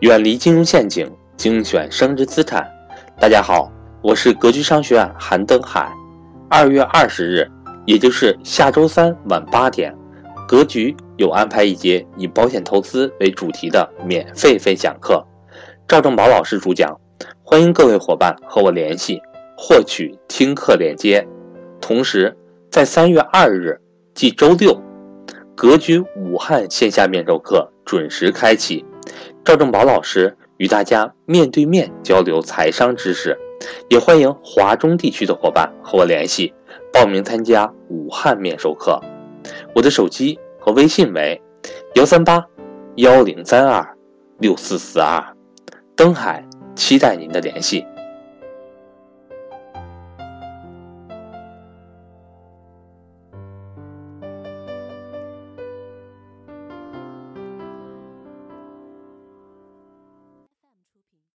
远离金融陷阱，精选升值资产。大家好，我是格局商学院韩登海。二月二十日，也就是下周三晚八点，格局有安排一节以保险投资为主题的免费分享课，赵正宝老师主讲。欢迎各位伙伴和我联系，获取听课链接。同时，在三月二日，即周六，格局武汉线下面授课准时开启。赵正宝老师与大家面对面交流财商知识，也欢迎华中地区的伙伴和我联系报名参加武汉面授课。我的手机和微信为幺三八幺零三二六四四二。登海期待您的联系。